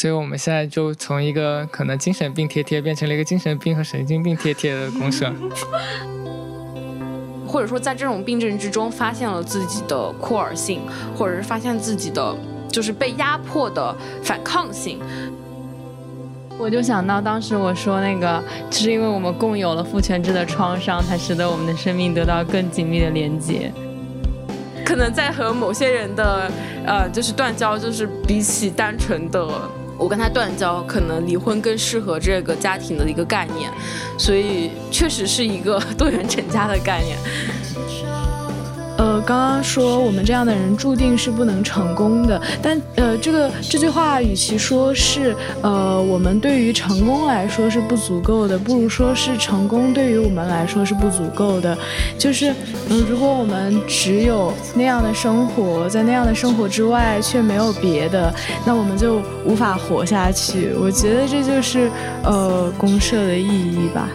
所以我们现在就从一个可能精神病贴贴变成了一个精神病和神经病贴贴的公社。或者说，在这种病症之中，发现了自己的酷儿性，或者是发现自己的就是被压迫的反抗性。我就想到当时我说那个，就是因为我们共有了父权制的创伤，才使得我们的生命得到更紧密的连接。可能在和某些人的呃，就是断交，就是比起单纯的我跟他断交，可能离婚更适合这个家庭的一个概念，所以确实是一个多元成家的概念。呃，刚刚说我们这样的人注定是不能成功的，但呃，这个这句话与其说是呃我们对于成功来说是不足够的，不如说是成功对于我们来说是不足够的。就是，嗯，如果我们只有那样的生活，在那样的生活之外却没有别的，那我们就无法活下去。我觉得这就是呃公社的意义吧。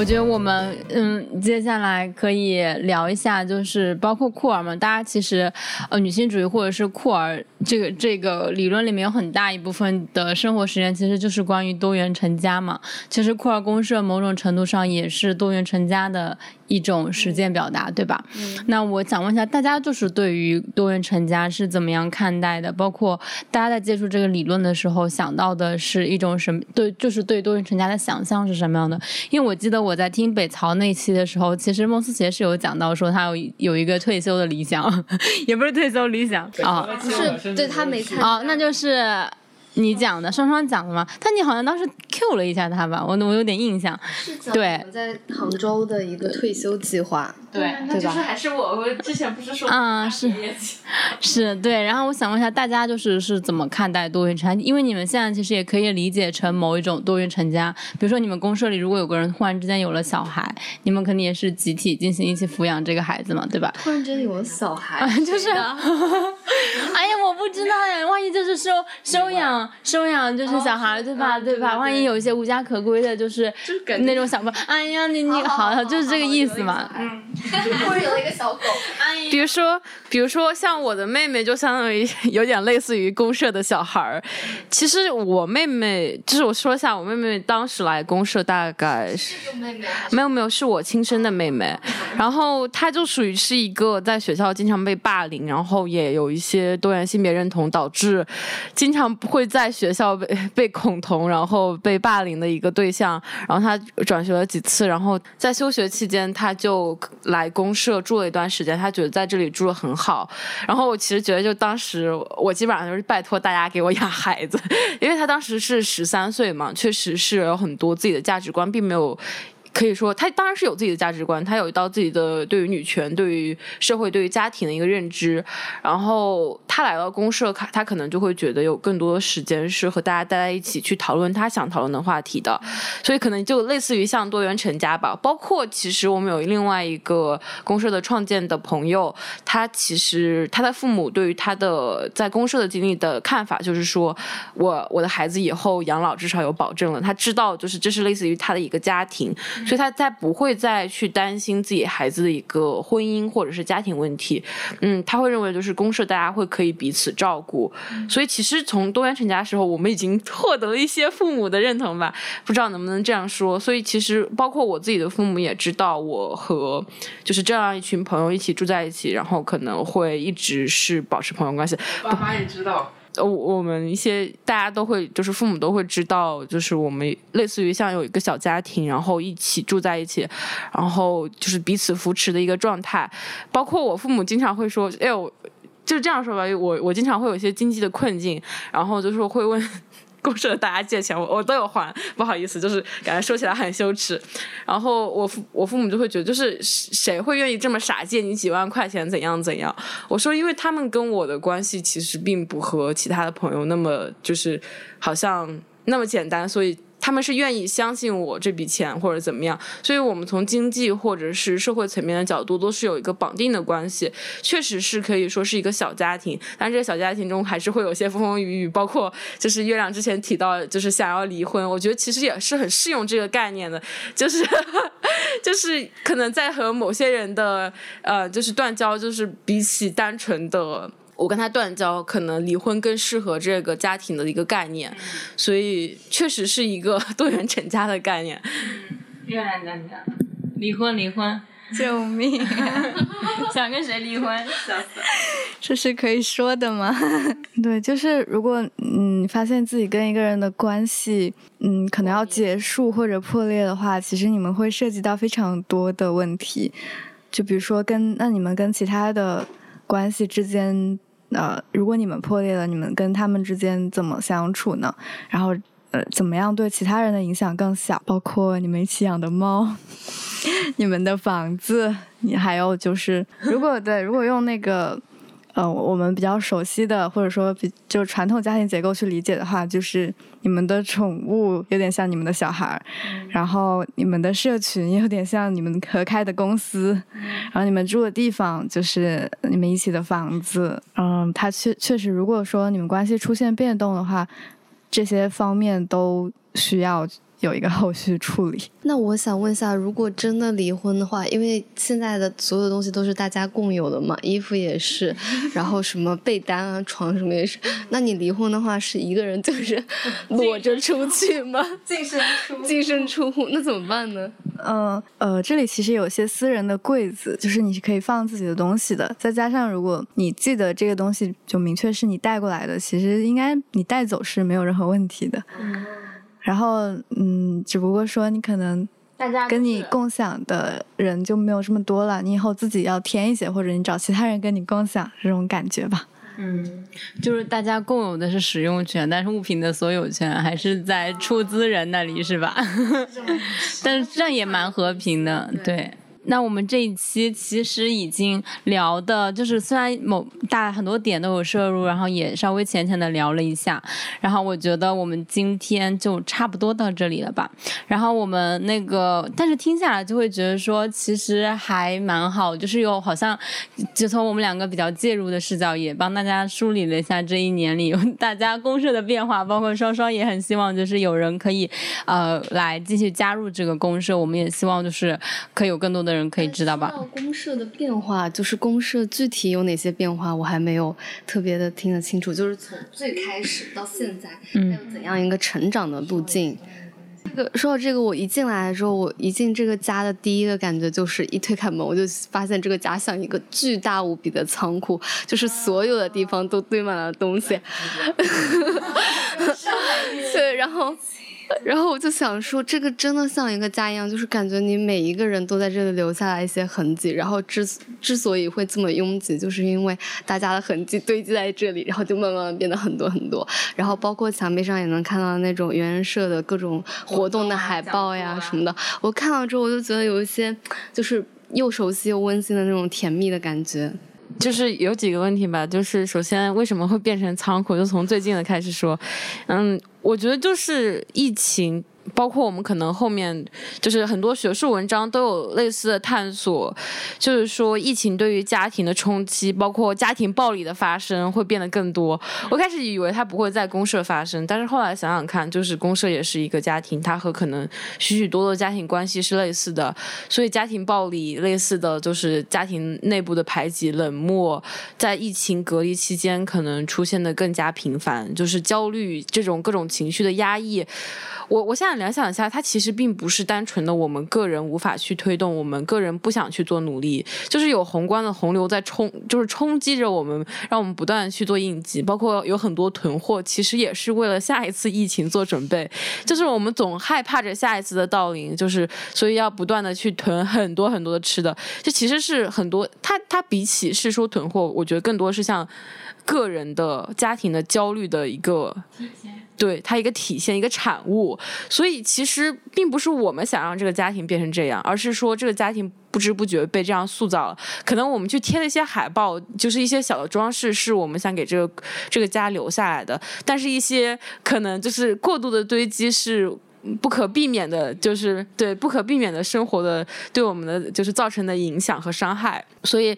我觉得我们嗯，接下来可以聊一下，就是包括酷儿嘛，大家其实呃，女性主义或者是酷儿这个这个理论里面有很大一部分的生活实践，其实就是关于多元成家嘛。其实酷儿公社某种程度上也是多元成家的。一种实践表达，对吧？那我想问一下，大家就是对于多元成家是怎么样看待的？包括大家在接触这个理论的时候，想到的是一种什么？对，就是对多元成家的想象是什么样的？因为我记得我在听北曹那期的时候，其实孟思杰是有讲到说他有有一个退休的理想，也不是退休理想啊，不是对他没参啊，那就是。你讲的双双讲的吗？但你好像当时 Q 了一下他吧，我我有点印象。对，在杭州的一个退休计划。对，对吧？还是我，我之前不是说嗯是 是，对。然后我想问一下大家，就是是怎么看待多元成家？因为你们现在其实也可以理解成某一种多元成家。比如说你们公社里如果有个人忽然之间有了小孩，你们肯定也是集体进行一起抚养这个孩子嘛，对吧？突然间有了小孩，就是，哎呀，我不知道呀，万一就是收收养收养就是小孩对吧对吧？万一有一些无家可归的，就是那种小朋友，哎呀，你你好，就是这个意思嘛，嗯。或者有一个小狗，比如说，比如说像我的妹妹，就相当于有点类似于公社的小孩儿。其实我妹妹，就是我说一下，我妹妹当时来公社大概是没有没有，是我亲生的妹妹。然后她就属于是一个在学校经常被霸凌，然后也有一些多元性别认同，导致经常会在学校被被恐同，然后被霸凌的一个对象。然后他转学了几次，然后在休学期间，他就。来公社住了一段时间，他觉得在这里住的很好。然后我其实觉得，就当时我基本上就是拜托大家给我养孩子，因为他当时是十三岁嘛，确实是有很多自己的价值观，并没有。可以说，他当然是有自己的价值观，他有一道自己的对于女权、对于社会、对于家庭的一个认知。然后他来到公社，他他可能就会觉得有更多的时间是和大家待在一起去讨论他想讨论的话题的。所以可能就类似于像多元成家吧。包括其实我们有另外一个公社的创建的朋友，他其实他的父母对于他的在公社的经历的看法就是说，我我的孩子以后养老至少有保证了。他知道就是这是类似于他的一个家庭。所以他再不会再去担心自己孩子的一个婚姻或者是家庭问题，嗯，他会认为就是公社大家会可以彼此照顾。所以其实从多元成家的时候，我们已经获得了一些父母的认同吧，不知道能不能这样说。所以其实包括我自己的父母也知道我和就是这样一群朋友一起住在一起，然后可能会一直是保持朋友关系。爸妈也知道。呃，我们一些大家都会，就是父母都会知道，就是我们类似于像有一个小家庭，然后一起住在一起，然后就是彼此扶持的一个状态。包括我父母经常会说：“哎呦，就这样说吧，我我经常会有一些经济的困境，然后就是会问。” 公社的大家借钱，我我都有还，不好意思，就是感觉说起来很羞耻。然后我父我父母就会觉得，就是谁会愿意这么傻借你几万块钱，怎样怎样？我说，因为他们跟我的关系其实并不和其他的朋友那么就是好像那么简单，所以他们是愿意相信我这笔钱或者怎么样，所以我们从经济或者是社会层面的角度都是有一个绑定的关系，确实是可以说是一个小家庭，但这个小家庭中还是会有些风风雨雨，包括就是月亮之前提到就是想要离婚，我觉得其实也是很适用这个概念的，就是 就是可能在和某些人的呃就是断交，就是比起单纯的。我跟他断交，可能离婚更适合这个家庭的一个概念，所以确实是一个多元成家的概念。离婚离婚，救命！想跟谁离婚？笑死！这是可以说的吗？对，就是如果嗯发现自己跟一个人的关系嗯可能要结束或者破裂的话，其实你们会涉及到非常多的问题，就比如说跟那你们跟其他的关系之间。那，如果你们破裂了，你们跟他们之间怎么相处呢？然后，呃，怎么样对其他人的影响更小？包括你们一起养的猫，你们的房子，你还有就是，如果对，如果用那个。呃，我们比较熟悉的，或者说比就传统家庭结构去理解的话，就是你们的宠物有点像你们的小孩儿，然后你们的社群也有点像你们合开的公司，然后你们住的地方就是你们一起的房子。嗯，它确确实，如果说你们关系出现变动的话，这些方面都需要。有一个后续处理。那我想问一下，如果真的离婚的话，因为现在的所有东西都是大家共有的嘛，衣服也是，然后什么被单啊、床什么也是。那你离婚的话，是一个人就 是裸着出去吗？净身出净身出户，那怎么办呢？嗯呃，这里其实有些私人的柜子，就是你是可以放自己的东西的。再加上如果你记得这个东西就明确是你带过来的，其实应该你带走是没有任何问题的。然后，嗯，只不过说你可能跟你共享的人就没有这么多了，你以后自己要添一些，或者你找其他人跟你共享这种感觉吧。嗯，就是大家共有的是使用权，但是物品的所有权还是在出资人那里，是吧？但是这样也蛮和平的，对。那我们这一期其实已经聊的，就是虽然某大很多点都有摄入，然后也稍微浅浅的聊了一下，然后我觉得我们今天就差不多到这里了吧。然后我们那个，但是听下来就会觉得说，其实还蛮好，就是有好像就从我们两个比较介入的视角，也帮大家梳理了一下这一年里 大家公社的变化，包括双双也很希望就是有人可以呃来继续加入这个公社，我们也希望就是可以有更多的。的人可以知道吧？公社的变化，就是公社具体有哪些变化，我还没有特别的听得清楚。就是从最开始到现在，它有怎样一个成长的路径？这个说到这个，我一进来的时候，我一进这个家的第一个感觉就是一推开门，我就发现这个家像一个巨大无比的仓库，就是所有的地方都堆满了东西。对，然后。然后我就想说，这个真的像一个家一样，就是感觉你每一个人都在这里留下来一些痕迹。然后之之所以会这么拥挤，就是因为大家的痕迹堆积在这里，然后就慢慢变得很多很多。然后包括墙壁上也能看到那种原社的各种活动的海报呀什么的。我看到之后，我就觉得有一些就是又熟悉又温馨的那种甜蜜的感觉。就是有几个问题吧，就是首先为什么会变成仓库？就从最近的开始说，嗯，我觉得就是疫情。包括我们可能后面就是很多学术文章都有类似的探索，就是说疫情对于家庭的冲击，包括家庭暴力的发生会变得更多。我开始以为它不会在公社发生，但是后来想想看，就是公社也是一个家庭，它和可能许许多多家庭关系是类似的，所以家庭暴力类似的就是家庭内部的排挤、冷漠，在疫情隔离期间可能出现的更加频繁，就是焦虑这种各种情绪的压抑。我我现在联想一下，它其实并不是单纯的我们个人无法去推动，我们个人不想去做努力，就是有宏观的洪流在冲，就是冲击着我们，让我们不断去做应急，包括有很多囤货，其实也是为了下一次疫情做准备，就是我们总害怕着下一次的到临，就是所以要不断的去囤很多很多的吃的，这其实是很多，它它比起是说囤货，我觉得更多是像个人的家庭的焦虑的一个。对它一个体现，一个产物，所以其实并不是我们想让这个家庭变成这样，而是说这个家庭不知不觉被这样塑造了。可能我们去贴了一些海报，就是一些小的装饰，是我们想给这个这个家留下来的，但是一些可能就是过度的堆积是。不可避免的，就是对不可避免的生活的对我们的就是造成的影响和伤害。所以，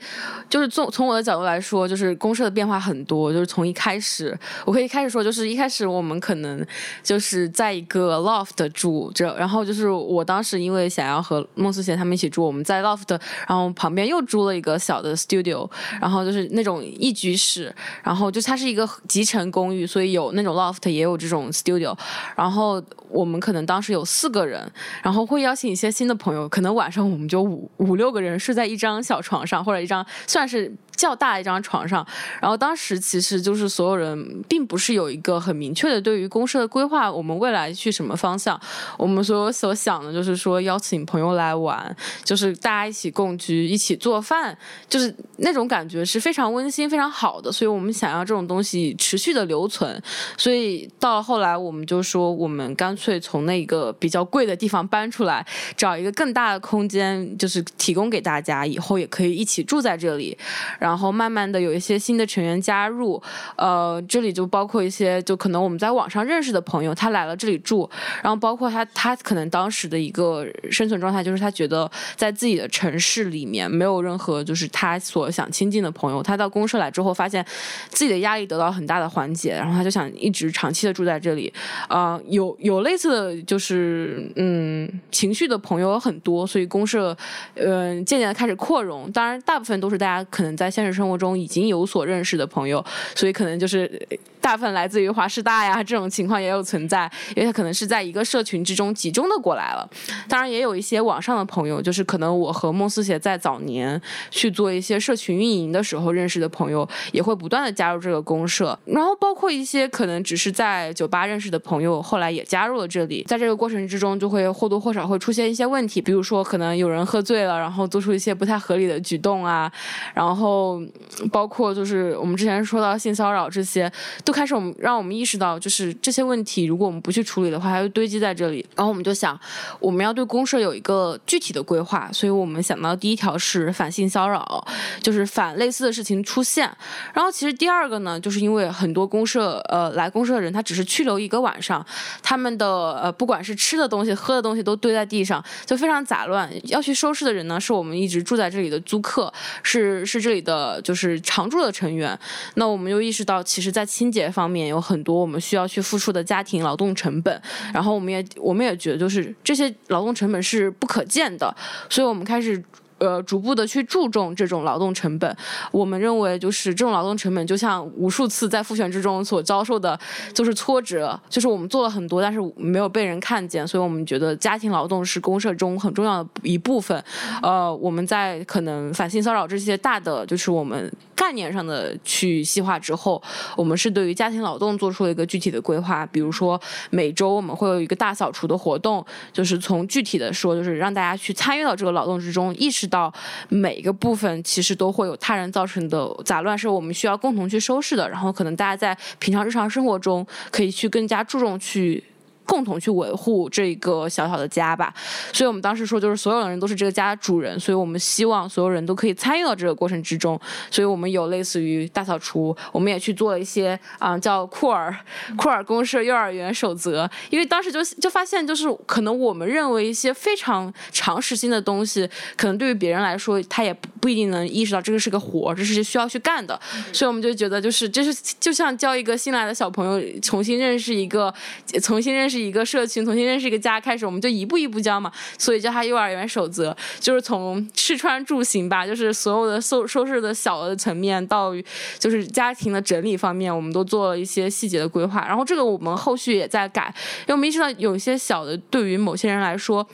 就是从从我的角度来说，就是公社的变化很多。就是从一开始，我可以开始说，就是一开始我们可能就是在一个 loft 住着，然后就是我当时因为想要和孟思贤他们一起住，我们在 loft，然后旁边又租了一个小的 studio，然后就是那种一居室，然后就它是一个集成公寓，所以有那种 loft，也有这种 studio，然后我们可可能当时有四个人，然后会邀请一些新的朋友，可能晚上我们就五五六个人睡在一张小床上，或者一张算是。较大一张床上，然后当时其实就是所有人并不是有一个很明确的对于公社的规划，我们未来去什么方向，我们所所想的就是说邀请朋友来玩，就是大家一起共居，一起做饭，就是那种感觉是非常温馨、非常好的，所以我们想要这种东西持续的留存，所以到后来我们就说，我们干脆从那个比较贵的地方搬出来，找一个更大的空间，就是提供给大家，以后也可以一起住在这里。然然后慢慢的有一些新的成员加入，呃，这里就包括一些就可能我们在网上认识的朋友，他来了这里住，然后包括他他可能当时的一个生存状态就是他觉得在自己的城市里面没有任何就是他所想亲近的朋友，他到公社来之后发现自己的压力得到很大的缓解，然后他就想一直长期的住在这里，啊，有有类似的就是嗯情绪的朋友很多，所以公社嗯渐渐的开始扩容，当然大部分都是大家可能在。现实生活中已经有所认识的朋友，所以可能就是大部分来自于华师大呀，这种情况也有存在，因为他可能是在一个社群之中集中的过来了。当然，也有一些网上的朋友，就是可能我和孟思贤在早年去做一些社群运营的时候认识的朋友，也会不断的加入这个公社。然后，包括一些可能只是在酒吧认识的朋友，后来也加入了这里。在这个过程之中，就会或多或少会出现一些问题，比如说可能有人喝醉了，然后做出一些不太合理的举动啊，然后。包括就是我们之前说到性骚扰这些，都开始我们让我们意识到，就是这些问题如果我们不去处理的话，还会堆积在这里。然后我们就想，我们要对公社有一个具体的规划，所以我们想到第一条是反性骚扰，就是反类似的事情出现。然后其实第二个呢，就是因为很多公社呃来公社的人，他只是去留一个晚上，他们的呃不管是吃的东西、喝的东西都堆在地上，就非常杂乱。要去收拾的人呢，是我们一直住在这里的租客，是是这里的。的就是常住的成员，那我们又意识到，其实，在清洁方面有很多我们需要去付出的家庭劳动成本，然后我们也我们也觉得，就是这些劳动成本是不可见的，所以我们开始。呃，逐步的去注重这种劳动成本，我们认为就是这种劳动成本，就像无数次在复选之中所遭受的，就是挫折，就是我们做了很多，但是没有被人看见，所以我们觉得家庭劳动是公社中很重要的一部分。呃，我们在可能反性骚扰这些大的，就是我们概念上的去细化之后，我们是对于家庭劳动做出了一个具体的规划，比如说每周我们会有一个大扫除的活动，就是从具体的说，就是让大家去参与到这个劳动之中，意识。到每一个部分，其实都会有他人造成的杂乱，是我们需要共同去收拾的。然后，可能大家在平常日常生活中，可以去更加注重去。共同去维护这个小小的家吧，所以我们当时说，就是所有人都是这个家的主人，所以我们希望所有人都可以参与到这个过程之中。所以我们有类似于大扫除，我们也去做了一些啊，叫库尔 库尔公社幼儿园守则。因为当时就就发现，就是可能我们认为一些非常常识性的东西，可能对于别人来说，他也不一定能意识到这个是个活，这是需要去干的。所以我们就觉得，就是这是就像教一个新来的小朋友重新认识一个，重新认识。一个社群，重新认识一个家开始，我们就一步一步教嘛，所以叫他幼儿园守则，就是从吃穿住行吧，就是所有的收收拾的小的层面到就是家庭的整理方面，我们都做了一些细节的规划。然后这个我们后续也在改，因为我们意识到有一些小的，对于某些人来说。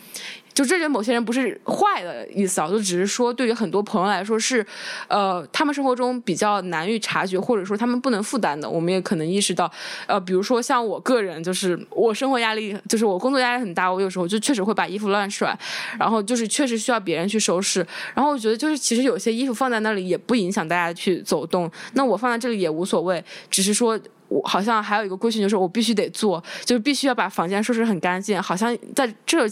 就这人某些人不是坏的意思啊，就只是说对于很多朋友来说是，呃，他们生活中比较难于察觉，或者说他们不能负担的。我们也可能意识到，呃，比如说像我个人，就是我生活压力，就是我工作压力很大，我有时候就确实会把衣服乱甩，然后就是确实需要别人去收拾。然后我觉得就是其实有些衣服放在那里也不影响大家去走动，那我放在这里也无所谓，只是说。我好像还有一个规训，就是我必须得做，就是必须要把房间收拾很干净，好像在这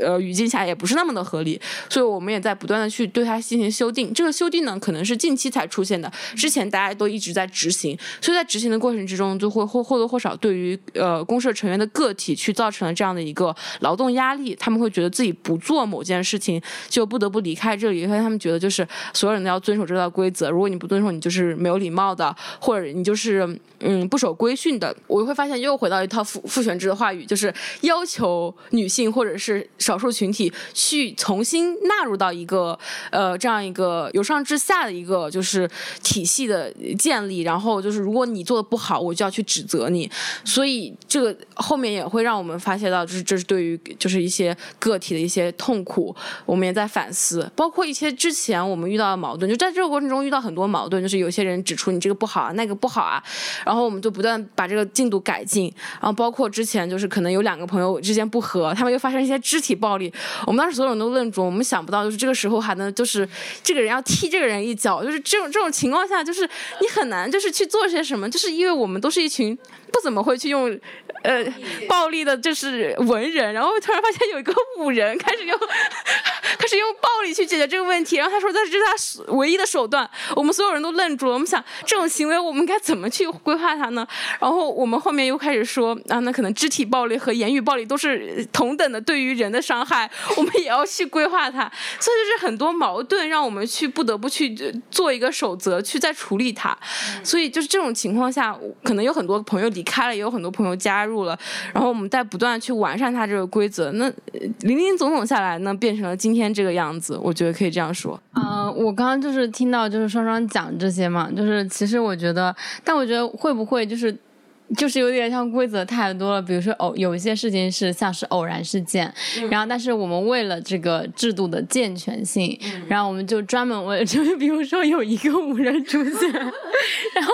呃语境下也不是那么的合理，所以我们也在不断的去对它进行修订。这个修订呢，可能是近期才出现的，之前大家都一直在执行，所以在执行的过程之中，就会或或多或少对于呃公社成员的个体去造成了这样的一个劳动压力，他们会觉得自己不做某件事情就不得不离开这里，因为他们觉得就是所有人都要遵守这套规则，如果你不遵守，你就是没有礼貌的，或者你就是嗯不守规训的。我会发现又回到一套父父权制的话语，就是要求女性或者是少数群体去重新纳入到一个呃这样一个由上至下的一个就是体系的建立，然后就是如果你做的不好，我就要去指责你。所以这个后面也会让我们发现到，就是这是对于就是一些个体的一些痛苦，我们也在反思，包括一些之前我们遇到的矛盾，就在这个过程中遇到很多矛盾，就是有些人指出你这个不好啊，那个不好啊，然后我们就不断把这个进度改进，然后包括之前就是可能有两个朋友之间不和，他们又发生一些肢体暴力，我们当时所有人都愣住，我们想不到就是这个时候还能就是这个人要踢这个人一脚，就是这种这种情况下，就是你很难就是去做些什么，就是因为我们都是一群不怎么会去用呃暴力的，就是文人，然后突然发现有一个武人开始用 开始用暴力去解决这个问题，然后他说这是他唯一的手段，我们所有人都愣住了，我们想这种行为我们该怎么去规划它呢？然后我们后面又开始说啊，那可能肢体暴力和言语暴力都是同等的对于人的伤害，我们也要去规划它，所以就是很多矛盾让我们去不得不去做一个守则，去再处理它，所以就是这种情况下，可能有很多朋友开了，也有很多朋友加入了，然后我们在不断去完善它这个规则，那林林总总下来呢，变成了今天这个样子，我觉得可以这样说。嗯，我刚刚就是听到就是双双讲这些嘛，就是其实我觉得，但我觉得会不会就是。就是有点像规则太多了，比如说偶有一些事情是像是偶然事件，然后但是我们为了这个制度的健全性，然后我们就专门为 就比如说有一个五人出现，然后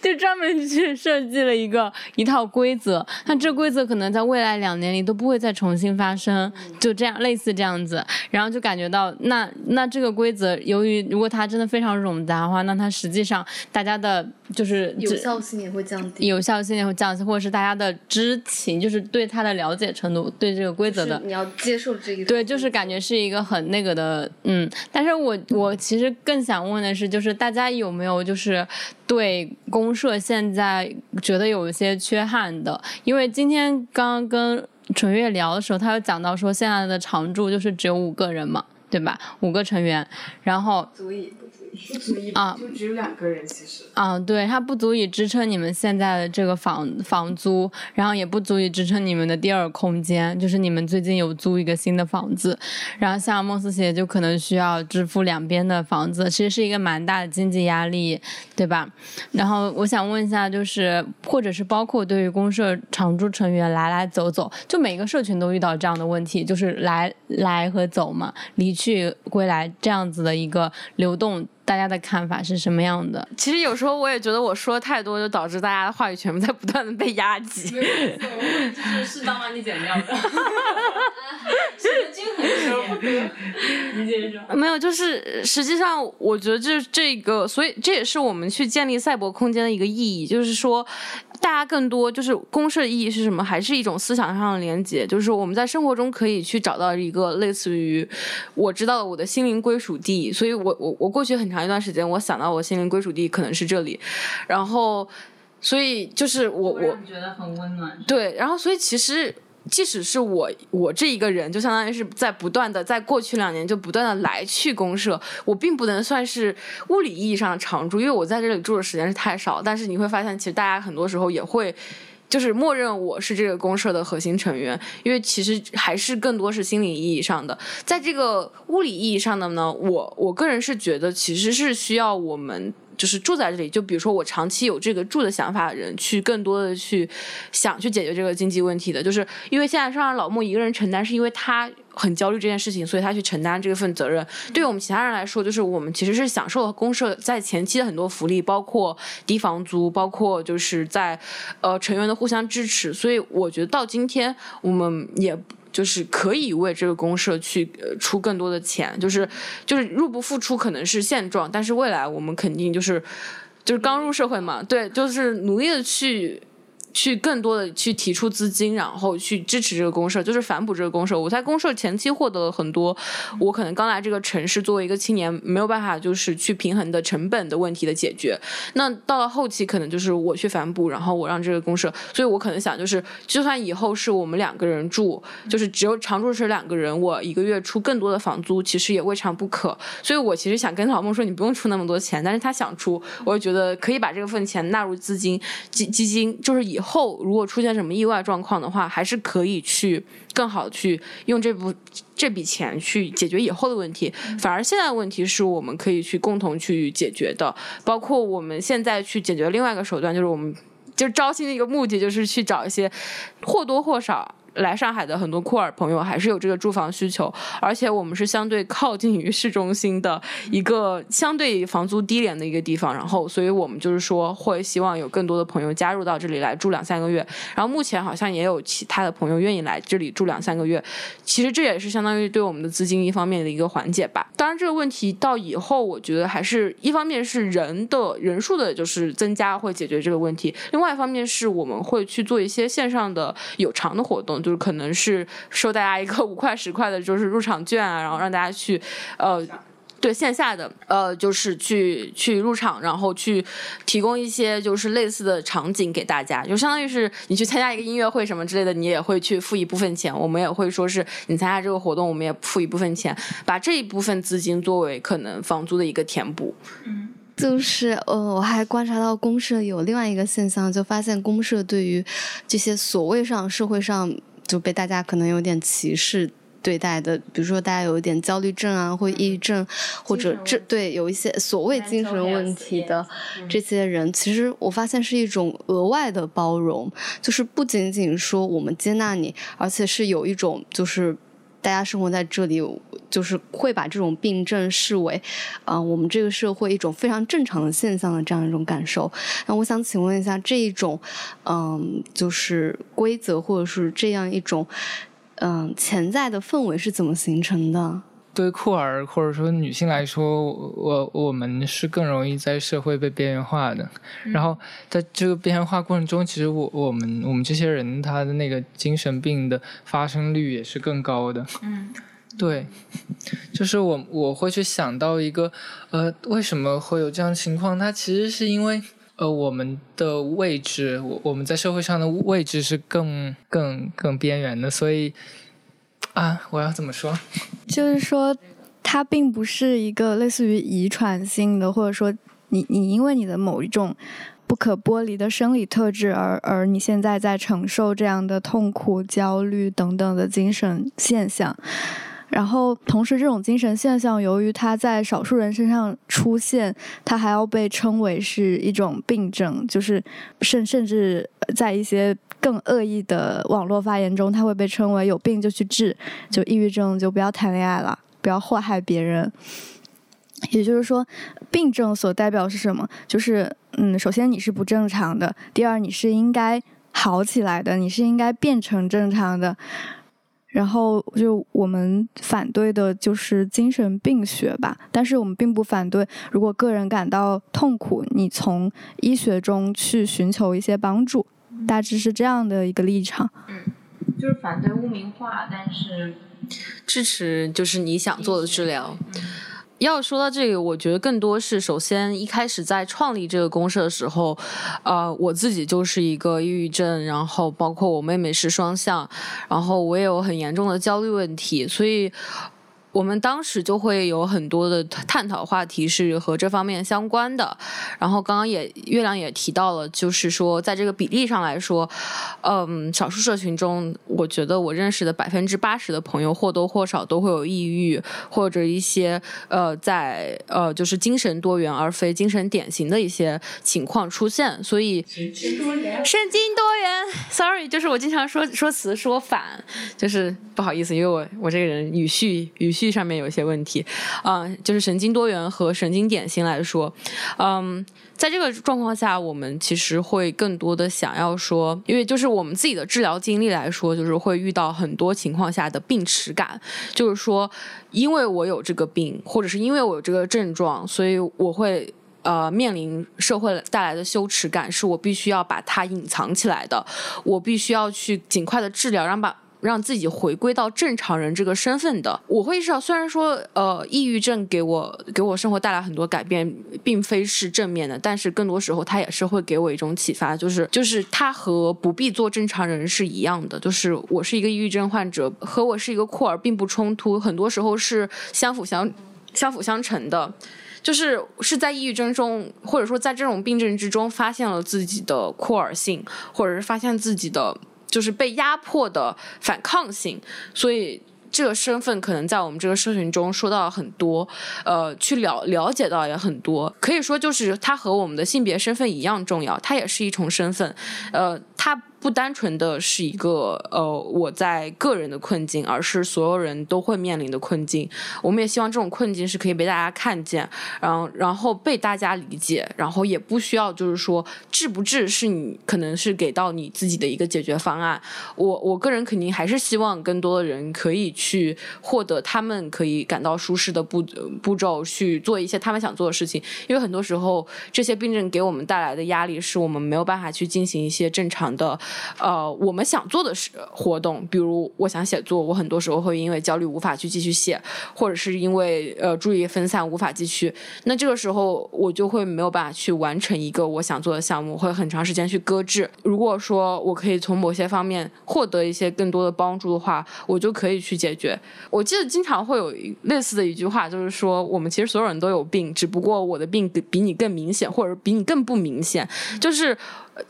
就专门去设计了一个一套规则，那这规则可能在未来两年里都不会再重新发生，就这样类似这样子，然后就感觉到那那这个规则由于如果它真的非常冗杂的话，那它实际上大家的就是有效性也会降低，有效性。会降低，或者是大家的知情，就是对他的了解程度，对这个规则的，你要接受这个，对，就是感觉是一个很那个的，嗯。但是我我其实更想问的是，就是大家有没有就是对公社现在觉得有一些缺憾的？因为今天刚刚跟纯月聊的时候，他有讲到说现在的常驻就是只有五个人嘛，对吧？五个成员，然后足以。不足以啊，就只有两个人，其实啊，对，它不足以支撑你们现在的这个房房租，然后也不足以支撑你们的第二空间，就是你们最近有租一个新的房子，然后像孟思姐就可能需要支付两边的房子，其实是一个蛮大的经济压力，对吧？然后我想问一下，就是或者是包括对于公社常驻成员来来走走，就每个社群都遇到这样的问题，就是来来和走嘛，离去归来这样子的一个流动。大家的看法是什么样的？其实有时候我也觉得我说的太多，就导致大家的话语权在不断的被压挤。就是适当把你剪掉的。哈哈哈哈哈！均不你接着说。没有，就是实际上我觉得这这个，所以这也是我们去建立赛博空间的一个意义，就是说。大家更多就是公社的意义是什么？还是一种思想上的连接？就是我们在生活中可以去找到一个类似于我知道我的心灵归属地。所以我我我过去很长一段时间，我想到我心灵归属地可能是这里。然后，所以就是我我觉得很温暖。对，然后所以其实。即使是我，我这一个人，就相当于是在不断的，在过去两年就不断的来去公社，我并不能算是物理意义上的常住，因为我在这里住的时间是太少。但是你会发现，其实大家很多时候也会，就是默认我是这个公社的核心成员，因为其实还是更多是心理意义上的。在这个物理意义上的呢，我我个人是觉得，其实是需要我们。就是住在这里，就比如说我长期有这个住的想法的人，去更多的去想去解决这个经济问题的，就是因为现在上让老莫一个人承担，是因为他很焦虑这件事情，所以他去承担这份责任。对于我们其他人来说，就是我们其实是享受了公社在前期的很多福利，包括低房租，包括就是在呃成员的互相支持，所以我觉得到今天我们也。就是可以为这个公社去呃出更多的钱，就是就是入不敷出可能是现状，但是未来我们肯定就是就是刚入社会嘛，对，就是努力的去。去更多的去提出资金，然后去支持这个公社，就是反哺这个公社。我在公社前期获得了很多，我可能刚来这个城市作为一个青年没有办法就是去平衡的成本的问题的解决。那到了后期，可能就是我去反哺，然后我让这个公社。所以我可能想就是，就算以后是我们两个人住，就是只有常住是两个人，我一个月出更多的房租，其实也未尝不可。所以我其实想跟老孟说，你不用出那么多钱，但是他想出，我就觉得可以把这个份钱纳入资金基基金，就是以。后如果出现什么意外状况的话，还是可以去更好去用这部这笔钱去解决以后的问题。反而现在的问题是我们可以去共同去解决的，包括我们现在去解决另外一个手段，就是我们就招新的一个目的，就是去找一些或多或少。来上海的很多库尔朋友还是有这个住房需求，而且我们是相对靠近于市中心的一个相对房租低廉的一个地方，然后所以我们就是说会希望有更多的朋友加入到这里来住两三个月，然后目前好像也有其他的朋友愿意来这里住两三个月，其实这也是相当于对我们的资金一方面的一个缓解吧。当然这个问题到以后，我觉得还是一方面是人的人数的就是增加会解决这个问题，另外一方面是我们会去做一些线上的有偿的活动。就是可能是收大家一个五块十块的，就是入场券啊，然后让大家去，呃，对线下的，呃，就是去去入场，然后去提供一些就是类似的场景给大家，就相当于是你去参加一个音乐会什么之类的，你也会去付一部分钱，我们也会说是你参加这个活动，我们也付一部分钱，把这一部分资金作为可能房租的一个填补。嗯。就是呃，我还观察到公社有另外一个现象，就发现公社对于这些所谓上社会上。就被大家可能有点歧视对待的，比如说大家有一点焦虑症啊，或抑郁症，或者这对有一些所谓精神问题的这些人，其实我发现是一种额外的包容，就是不仅仅说我们接纳你，而且是有一种就是。大家生活在这里，就是会把这种病症视为，啊，我们这个社会一种非常正常的现象的这样一种感受。那我想请问一下，这一种，嗯，就是规则或者是这样一种，嗯，潜在的氛围是怎么形成的？对酷儿或者说女性来说，我我们是更容易在社会被边缘化的。然后在这个边缘化过程中，其实我我们我们这些人他的那个精神病的发生率也是更高的。嗯，对，就是我我会去想到一个呃，为什么会有这样的情况？它其实是因为呃我们的位置，我我们在社会上的位置是更更更边缘的，所以。啊，我要怎么说？就是说，它并不是一个类似于遗传性的，或者说你你因为你的某一种不可剥离的生理特质而而你现在在承受这样的痛苦、焦虑等等的精神现象。然后，同时这种精神现象由于它在少数人身上出现，它还要被称为是一种病症，就是甚甚至在一些。更恶意的网络发言中，他会被称为有病就去治，就抑郁症就不要谈恋爱了，不要祸害别人。也就是说，病症所代表是什么？就是嗯，首先你是不正常的，第二你是应该好起来的，你是应该变成正常的。然后就我们反对的就是精神病学吧，但是我们并不反对，如果个人感到痛苦，你从医学中去寻求一些帮助。大致是这样的一个立场，嗯，就是反对污名化，但是支持就是你想做的治疗。要说到这个，我觉得更多是首先一开始在创立这个公社的时候，呃，我自己就是一个抑郁症，然后包括我妹妹是双向，然后我也有很严重的焦虑问题，所以。我们当时就会有很多的探讨话题是和这方面相关的，然后刚刚也月亮也提到了，就是说在这个比例上来说，嗯，少数社群中，我觉得我认识的百分之八十的朋友或多或少都会有抑郁或者一些呃在呃就是精神多元而非精神典型的一些情况出现，所以神经多元，神经多元，sorry，就是我经常说说词说反，就是不好意思，因为我我这个人语序语。序上面有一些问题，嗯，就是神经多元和神经典型来说，嗯，在这个状况下，我们其实会更多的想要说，因为就是我们自己的治疗经历来说，就是会遇到很多情况下的病耻感，就是说，因为我有这个病，或者是因为我有这个症状，所以我会呃面临社会带来的羞耻感，是我必须要把它隐藏起来的，我必须要去尽快的治疗，让把。让自己回归到正常人这个身份的，我会意识到，虽然说，呃，抑郁症给我给我生活带来很多改变，并非是正面的，但是更多时候，它也是会给我一种启发，就是就是它和不必做正常人是一样的，就是我是一个抑郁症患者，和我是一个酷儿并不冲突，很多时候是相辅相相辅相成的，就是是在抑郁症中，或者说在这种病症之中，发现了自己的酷儿性，或者是发现自己的。就是被压迫的反抗性，所以这个身份可能在我们这个社群中说到很多，呃，去了了解到也很多，可以说就是它和我们的性别身份一样重要，它也是一重身份，呃，它。不单纯的是一个呃我在个人的困境，而是所有人都会面临的困境。我们也希望这种困境是可以被大家看见，然后然后被大家理解，然后也不需要就是说治不治是你可能是给到你自己的一个解决方案。我我个人肯定还是希望更多的人可以去获得他们可以感到舒适的步步骤去做一些他们想做的事情，因为很多时候这些病症给我们带来的压力是我们没有办法去进行一些正常的。呃，我们想做的是活动，比如我想写作，我很多时候会因为焦虑无法去继续写，或者是因为呃注意分散无法继续。那这个时候我就会没有办法去完成一个我想做的项目，会很长时间去搁置。如果说我可以从某些方面获得一些更多的帮助的话，我就可以去解决。我记得经常会有类似的一句话，就是说我们其实所有人都有病，只不过我的病比你更明显，或者比你更不明显，就是。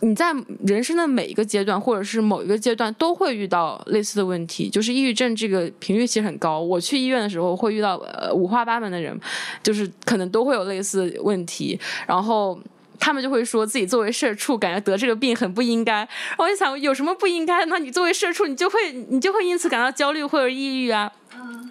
你在人生的每一个阶段，或者是某一个阶段，都会遇到类似的问题。就是抑郁症这个频率其实很高。我去医院的时候，会遇到呃五花八门的人，就是可能都会有类似问题。然后他们就会说自己作为社畜，感觉得这个病很不应该。然后我就想，有什么不应该？那你作为社畜，你就会你就会因此感到焦虑或者抑郁啊？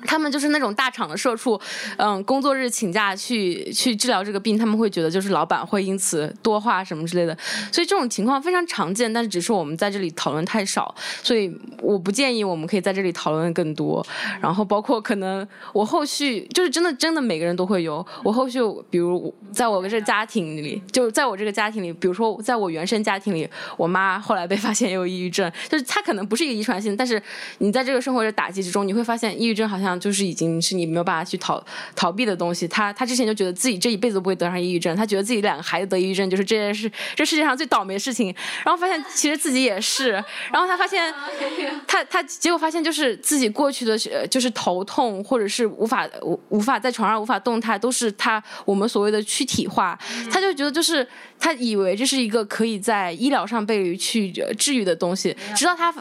他们就是那种大厂的社畜，嗯，工作日请假去去治疗这个病，他们会觉得就是老板会因此多话什么之类的，所以这种情况非常常见，但是只是我们在这里讨论太少，所以我不建议我们可以在这里讨论更多。然后包括可能我后续就是真的真的每个人都会有，我后续比如在我这个家庭里，就在我这个家庭里，比如说在我原生家庭里，我妈后来被发现有抑郁症，就是她可能不是一个遗传性，但是你在这个生活的打击之中，你会发现抑郁症好像。就是已经是你没有办法去逃逃避的东西。他他之前就觉得自己这一辈子都不会得上抑郁症，他觉得自己两个孩子得抑郁症就是这件事，这世界上最倒霉的事情。然后发现其实自己也是，然后他发现 他他结果发现就是自己过去的就是头痛或者是无法无无法在床上无法动弹，都是他我们所谓的躯体化。他就觉得就是他以为这是一个可以在医疗上被去治愈的东西，直到他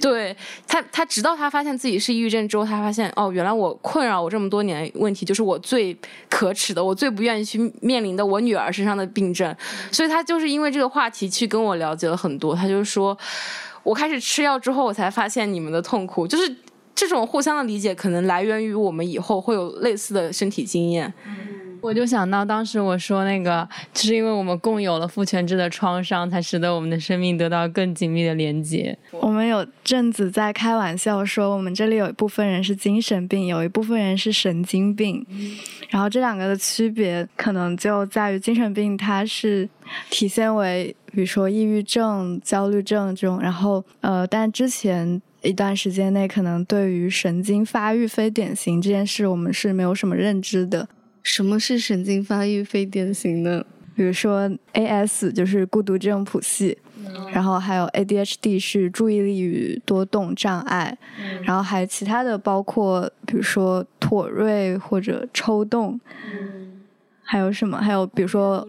对他他直到他发现自己是抑郁症之后，他发现哦。原来我困扰我这么多年问题，就是我最可耻的，我最不愿意去面临的我女儿身上的病症，所以他就是因为这个话题去跟我了解了很多。他就说，我开始吃药之后，我才发现你们的痛苦，就是这种互相的理解，可能来源于我们以后会有类似的身体经验。我就想到当时我说那个，就是因为我们共有了父权制的创伤，才使得我们的生命得到更紧密的连接。我们有阵子在开玩笑说，我们这里有一部分人是精神病，有一部分人是神经病。然后这两个的区别，可能就在于精神病它是体现为，比如说抑郁症、焦虑症这种。然后呃，但之前一段时间内，可能对于神经发育非典型这件事，我们是没有什么认知的。什么是神经发育非典型呢？比如说 AS 就是孤独症谱系，然后还有 ADHD 是注意力与多动障碍，然后还有其他的包括比如说妥瑞或者抽动，还有什么？还有比如说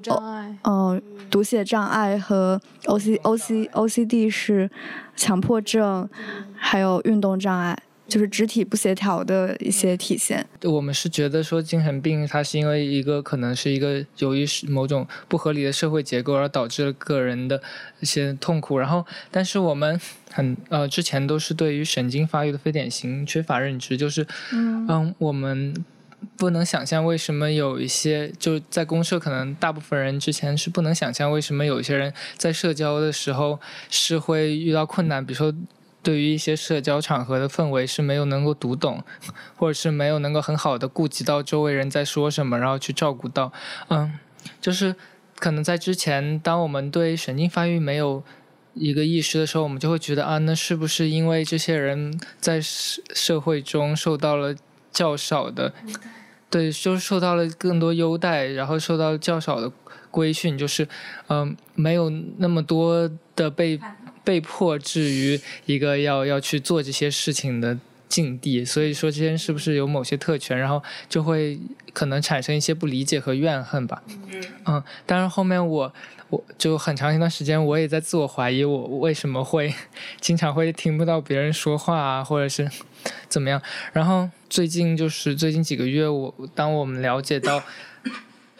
嗯，读写障碍和 OC OC OCD 是强迫症，还有运动障碍。就是肢体不协调的一些体现。我们是觉得说精神病它是因为一个可能是一个由于某种不合理的社会结构而导致了个人的一些痛苦。然后，但是我们很呃之前都是对于神经发育的非典型缺乏认知，就是嗯我们不能想象为什么有一些就在公社可能大部分人之前是不能想象为什么有一些人在社交的时候是会遇到困难，比如说。对于一些社交场合的氛围是没有能够读懂，或者是没有能够很好的顾及到周围人在说什么，然后去照顾到，嗯，就是可能在之前，当我们对神经发育没有一个意识的时候，我们就会觉得啊，那是不是因为这些人在社社会中受到了较少的，对，就是受到了更多优待，然后受到较少的规训，就是嗯、没有那么多的被被迫置于一个要要去做这些事情的境地，所以说这些人是不是有某些特权，然后就会可能产生一些不理解和怨恨吧。嗯，当然后面我我就很长一段时间我也在自我怀疑，我为什么会经常会听不到别人说话啊，或者是怎么样。然后最近就是最近几个月，我当我们了解到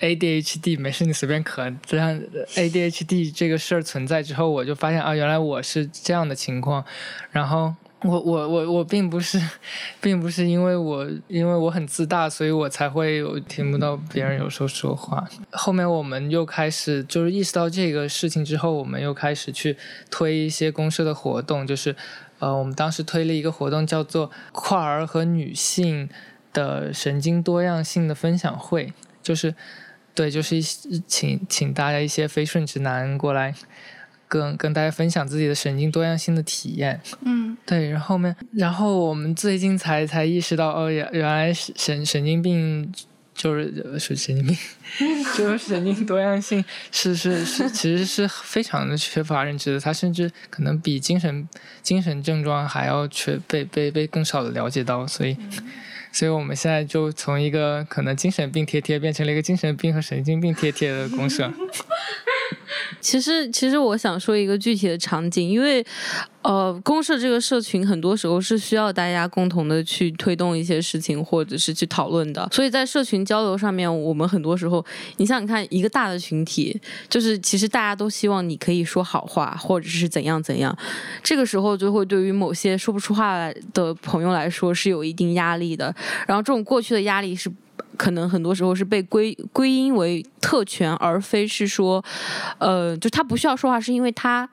ADHD 没事，你随便咳。这样 ADHD 这个事儿存在之后，我就发现啊，原来我是这样的情况。然后我我我我并不是，并不是因为我因为我很自大，所以我才会有听不到别人有时候说话。后面我们又开始就是意识到这个事情之后，我们又开始去推一些公社的活动，就是呃，我们当时推了一个活动叫做跨儿和女性的神经多样性的分享会，就是。对，就是一请请大家一些非顺直男过来跟跟大家分享自己的神经多样性的体验。嗯，对，然后后面，然后我们最近才才意识到，哦，原原来是神神经病就是呃是神经病，就是神经多样性是是是，其实是非常的缺乏认知的，它甚至可能比精神精神症状还要缺被被被更少的了解到，所以。所以我们现在就从一个可能精神病贴贴变成了一个精神病和神经病贴贴的公社。其实，其实我想说一个具体的场景，因为，呃，公社这个社群很多时候是需要大家共同的去推动一些事情，或者是去讨论的。所以在社群交流上面，我们很多时候，你想想看，一个大的群体，就是其实大家都希望你可以说好话，或者是怎样怎样。这个时候就会对于某些说不出话来的朋友来说是有一定压力的。然后这种过去的压力是。可能很多时候是被归归因为特权，而非是说，呃，就他不需要说话，是因为他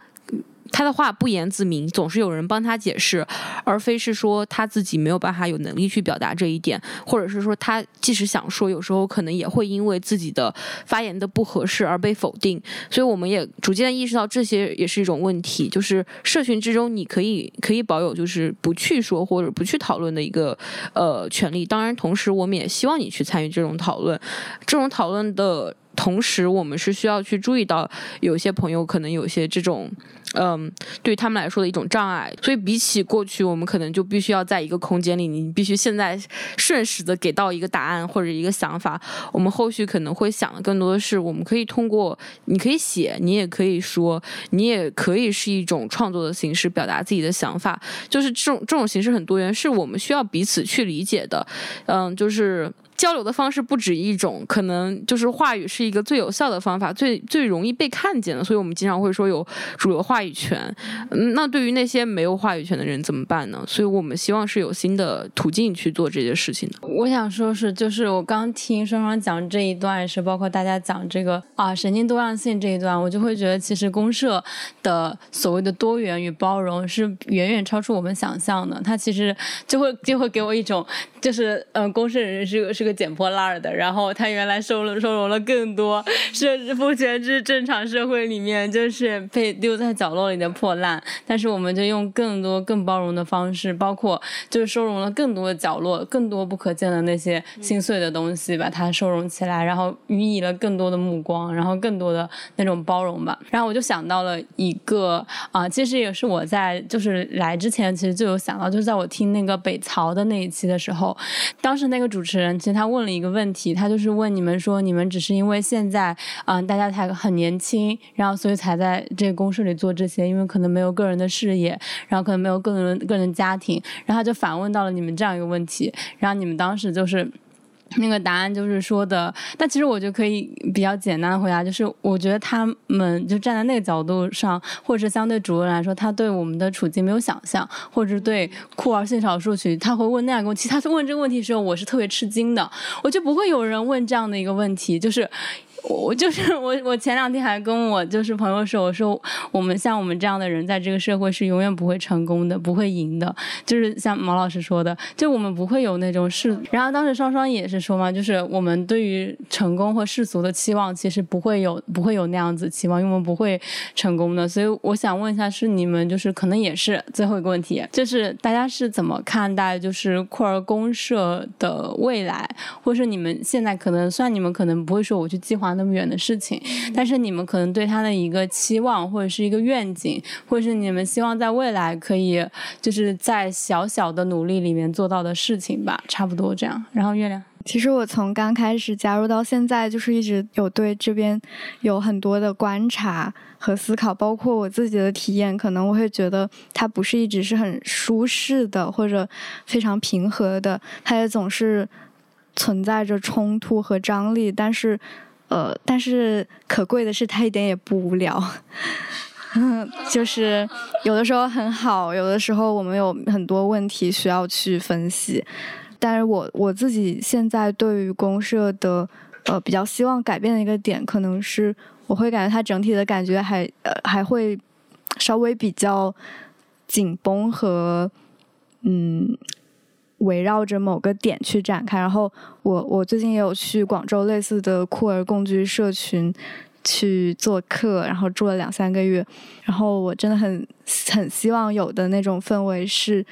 他的话不言自明，总是有人帮他解释，而非是说他自己没有办法有能力去表达这一点，或者是说他即使想说，有时候可能也会因为自己的发言的不合适而被否定。所以我们也逐渐意识到这些也是一种问题，就是社群之中你可以可以保有就是不去说或者不去讨论的一个呃权利。当然，同时我们也希望你去参与这种讨论，这种讨论的。同时，我们是需要去注意到，有些朋友可能有些这种，嗯，对他们来说的一种障碍。所以，比起过去，我们可能就必须要在一个空间里，你必须现在瞬时的给到一个答案或者一个想法。我们后续可能会想的更多的是，我们可以通过，你可以写，你也可以说，你也可以是一种创作的形式表达自己的想法。就是这种这种形式很多元，是我们需要彼此去理解的。嗯，就是。交流的方式不止一种，可能就是话语是一个最有效的方法，最最容易被看见的，所以我们经常会说有主流话语权。嗯，那对于那些没有话语权的人怎么办呢？所以我们希望是有新的途径去做这些事情的。我想说是，就是我刚听双双讲这一段是，包括大家讲这个啊神经多样性这一段，我就会觉得其实公社的所谓的多元与包容是远远超出我们想象的。它其实就会就会给我一种，就是呃公社人是个是个捡破烂的，然后他原来收了收容了更多甚至不全是正常社会里面就是被丢在角落里的破烂，但是我们就用更多更包容的方式，包括就是收容了更多的角落，更多不可见的那些心碎的东西，把它收容起来，然后予以了更多的目光，然后更多的那种包容吧。然后我就想到了一个啊、其实也是我在就是来之前其实就有想到，就是在我听那个北曹的那一期的时候，当时那个主持人其实他问了一个问题，他就是问你们说，你们只是因为现在啊、大家才很年轻，然后所以才在这个公社里做这些，因为可能没有个人的事业，然后可能没有个人个人家庭，然后他就反问到了你们这样一个问题，然后你们当时就是。那个答案就是说的，但其实我就可以比较简单的回答，就是我觉得他们就站在那个角度上，或者是相对主流来说，他对我们的处境没有想象，或者是对酷儿性少数群，他会问那样一个问题。他问这个问题的时候，我是特别吃惊的，我就不会有人问这样的一个问题，就是。我就是我，我前两天还跟我就是朋友说，我说我们像我们这样的人，在这个社会是永远不会成功的，不会赢的。就是像毛老师说的，就我们不会有那种世。然后当时双双也是说嘛，就是我们对于成功或世俗的期望，其实不会有不会有那样子期望，因为我们不会成功的。所以我想问一下，是你们就是可能也是最后一个问题，就是大家是怎么看待就是库尔公社的未来，或是你们现在可能虽然你们可能不会说我去计划。那么远的事情，但是你们可能对他的一个期望或者是一个愿景，或者是你们希望在未来可以就是在小小的努力里面做到的事情吧，差不多这样。然后月亮，其实我从刚开始加入到现在，就是一直有对这边有很多的观察和思考，包括我自己的体验，可能我会觉得它不是一直是很舒适的或者非常平和的，它也总是存在着冲突和张力，但是。呃，但是可贵的是，它一点也不无聊，就是有的时候很好，有的时候我们有很多问题需要去分析。但是我我自己现在对于公社的呃比较希望改变的一个点，可能是我会感觉它整体的感觉还呃还会稍微比较紧绷和嗯。围绕着某个点去展开，然后我我最近也有去广州类似的酷儿共居社群去做客，然后住了两三个月，然后我真的很很希望有的那种氛围是，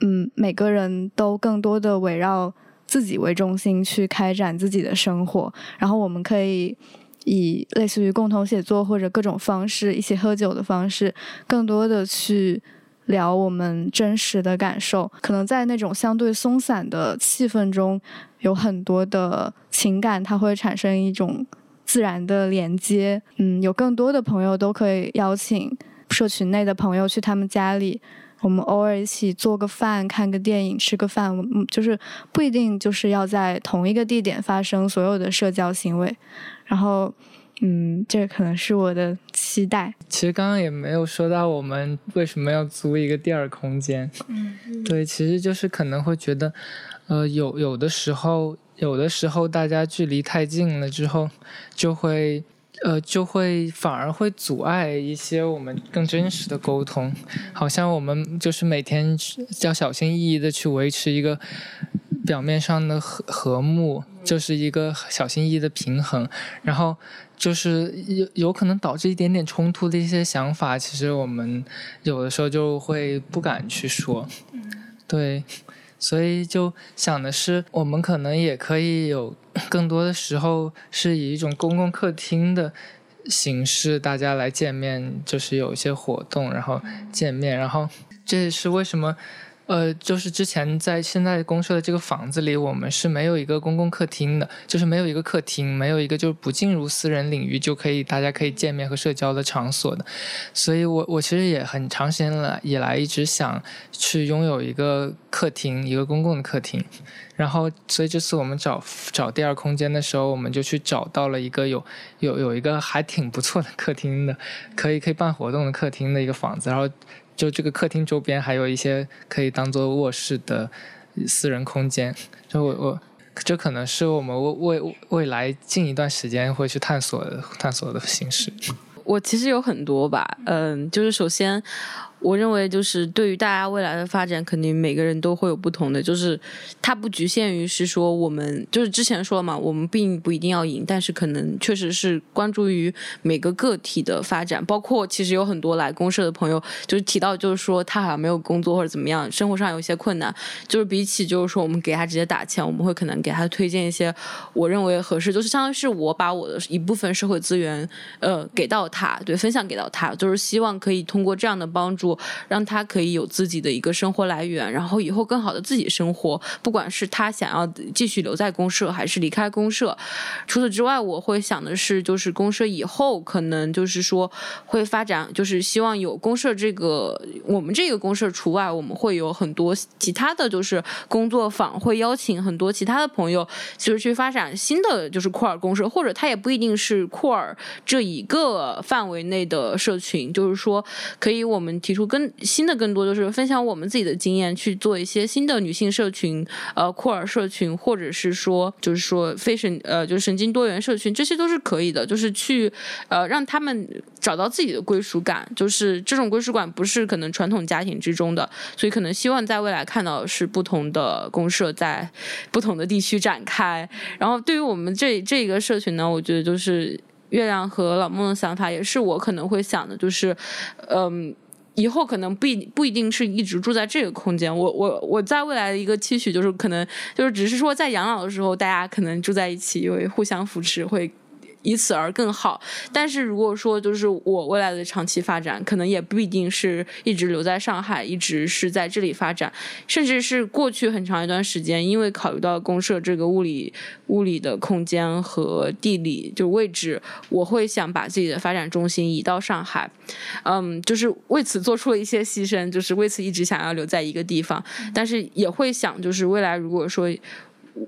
嗯，每个人都更多的围绕自己为中心去开展自己的生活，然后我们可以以类似于共同写作或者各种方式一起喝酒的方式，更多的去。聊我们真实的感受，可能在那种相对松散的气氛中，有很多的情感，它会产生一种自然的连接。嗯，有更多的朋友都可以邀请社群内的朋友去他们家里，我们偶尔一起做个饭、看个电影、吃个饭，嗯，就是不一定就是要在同一个地点发生所有的社交行为，然后。嗯，这可能是我的期待。其实刚刚也没有说到我们为什么要租一个第二空间。嗯，对，其实就是可能会觉得，呃，有有的时候，有的时候大家距离太近了之后，就会，呃，就会反而会阻碍一些我们更真实的沟通。好像我们就是每天要小心翼翼的去维持一个表面上的和和睦，就是一个小心翼翼的平衡，然后。就是有有可能导致一点点冲突的一些想法，其实我们有的时候就会不敢去说，对，所以就想的是，我们可能也可以有更多的时候是以一种公共客厅的形式，大家来见面，就是有一些活动，然后见面，然后这也是为什么。呃，就是之前在现在公社的这个房子里，我们是没有一个公共客厅的，就是没有一个客厅，没有一个就是不进入私人领域就可以大家可以见面和社交的场所的。所以我我其实也很长时间了以来一直想去拥有一个客厅，一个公共的客厅。然后，所以这次我们找找第二空间的时候，我们就去找到了一个有有有一个还挺不错的客厅的，可以可以办活动的客厅的一个房子，然后。就这个客厅周边还有一些可以当做卧室的私人空间，就我我这可能是我们未未未来近一段时间会去探索探索的形式。我其实有很多吧，嗯，就是首先。我认为，就是对于大家未来的发展，肯定每个人都会有不同的。就是它不局限于是说我们，就是之前说嘛，我们并不一定要赢，但是可能确实是关注于每个个体的发展。包括其实有很多来公社的朋友，就是提到就是说他好像没有工作或者怎么样，生活上有一些困难。就是比起就是说我们给他直接打钱，我们会可能给他推荐一些我认为合适，就是相当于是我把我的一部分社会资源呃给到他，对，分享给到他，就是希望可以通过这样的帮助。让他可以有自己的一个生活来源，然后以后更好的自己生活。不管是他想要继续留在公社，还是离开公社。除此之外，我会想的是，就是公社以后可能就是说会发展，就是希望有公社这个我们这个公社除外，我们会有很多其他的就是工作坊，会邀请很多其他的朋友，就是去发展新的就是库尔公社，或者他也不一定是库尔这一个范围内的社群，就是说可以我们提出。出更新的更多，就是分享我们自己的经验，去做一些新的女性社群，呃，库尔社群，或者是说，就是说非神，呃，就是神经多元社群，这些都是可以的，就是去呃让他们找到自己的归属感，就是这种归属感不是可能传统家庭之中的，所以可能希望在未来看到是不同的公社在不同的地区展开。然后对于我们这这一个社群呢，我觉得就是月亮和老孟的想法，也是我可能会想的，就是嗯。以后可能不一不一定是一直住在这个空间，我我我在未来的一个期许就是可能就是只是说在养老的时候大家可能住在一起，因为互相扶持会。以此而更好，但是如果说就是我未来的长期发展，可能也不一定是一直留在上海，一直是在这里发展，甚至是过去很长一段时间，因为考虑到公社这个物理物理的空间和地理就位置，我会想把自己的发展中心移到上海，嗯，就是为此做出了一些牺牲，就是为此一直想要留在一个地方，但是也会想，就是未来如果说。